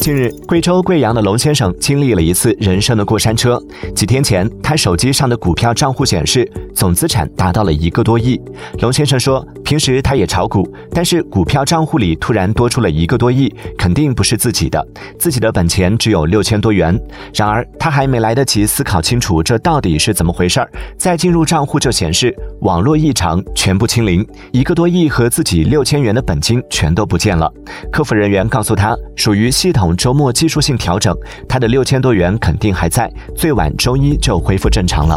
近日，贵州贵阳的龙先生经历了一次人生的过山车。几天前，他手机上的股票账户显示总资产达到了一个多亿。龙先生说，平时他也炒股，但是股票账户里突然多出了一个多亿，肯定不是自己的，自己的本钱只有六千多元。然而，他还没来得及思考清楚这到底是怎么回事儿，再进入账户就显示网络异常，全部清零，一个多亿和自己六千元的本金全都不见了。客服人员告诉他，属于系统。周末技术性调整，他的六千多元肯定还在，最晚周一就恢复正常了。